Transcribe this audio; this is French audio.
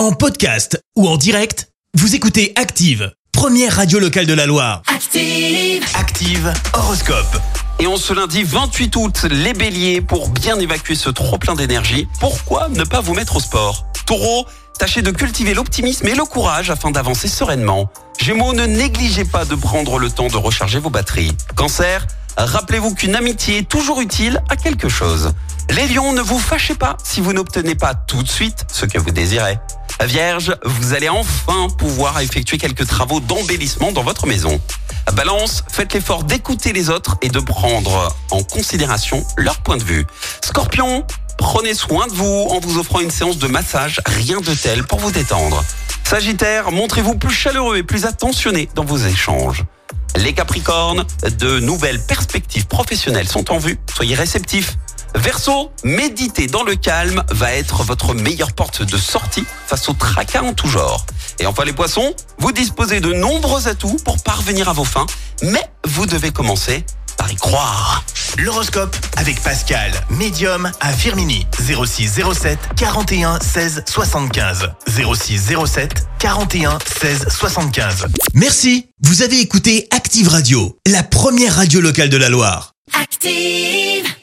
En podcast ou en direct, vous écoutez Active, première radio locale de la Loire. Active. Active Horoscope. Et en ce lundi 28 août, les béliers, pour bien évacuer ce trop plein d'énergie, pourquoi ne pas vous mettre au sport? Taureau, tâchez de cultiver l'optimisme et le courage afin d'avancer sereinement. Gémeaux, ne négligez pas de prendre le temps de recharger vos batteries. Cancer, rappelez-vous qu'une amitié est toujours utile à quelque chose. Les lions, ne vous fâchez pas si vous n'obtenez pas tout de suite ce que vous désirez. Vierge, vous allez enfin pouvoir effectuer quelques travaux d'embellissement dans votre maison. Balance, faites l'effort d'écouter les autres et de prendre en considération leur point de vue. Scorpion, prenez soin de vous en vous offrant une séance de massage, rien de tel pour vous détendre. Sagittaire, montrez-vous plus chaleureux et plus attentionné dans vos échanges. Les Capricornes, de nouvelles perspectives professionnelles sont en vue, soyez réceptifs. Verseau, méditer dans le calme va être votre meilleure porte de sortie face au tracas en tout genre. Et enfin les poissons, vous disposez de nombreux atouts pour parvenir à vos fins, mais vous devez commencer par y croire. L'horoscope avec Pascal, médium à Firmini. 06 07 41 16 75. 06 07 41 16 75. Merci. Vous avez écouté Active Radio, la première radio locale de la Loire. Active.